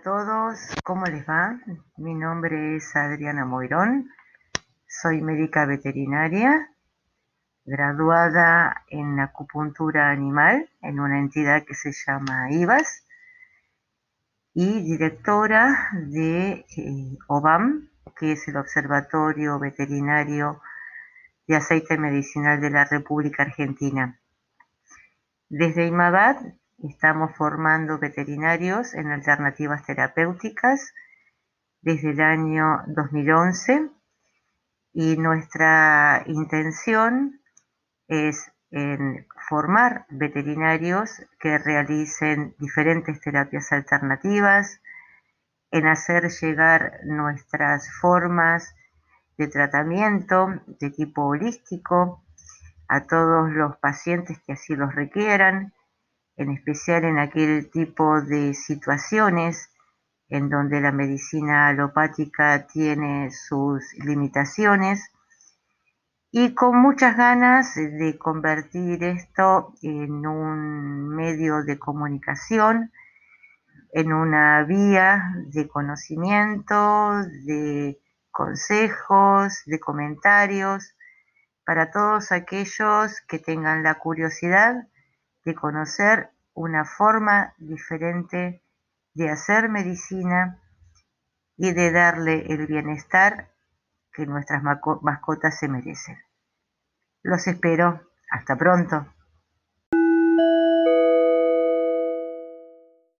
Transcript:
todos, ¿cómo les va? Mi nombre es Adriana Moirón, soy médica veterinaria, graduada en acupuntura animal en una entidad que se llama IVAS y directora de eh, OBAM, que es el Observatorio Veterinario de Aceite Medicinal de la República Argentina. Desde IMABAD Estamos formando veterinarios en alternativas terapéuticas desde el año 2011 y nuestra intención es en formar veterinarios que realicen diferentes terapias alternativas, en hacer llegar nuestras formas de tratamiento de tipo holístico a todos los pacientes que así los requieran en especial en aquel tipo de situaciones en donde la medicina alopática tiene sus limitaciones. Y con muchas ganas de convertir esto en un medio de comunicación, en una vía de conocimiento, de consejos, de comentarios, para todos aquellos que tengan la curiosidad de conocer una forma diferente de hacer medicina y de darle el bienestar que nuestras mascotas se merecen. Los espero. Hasta pronto.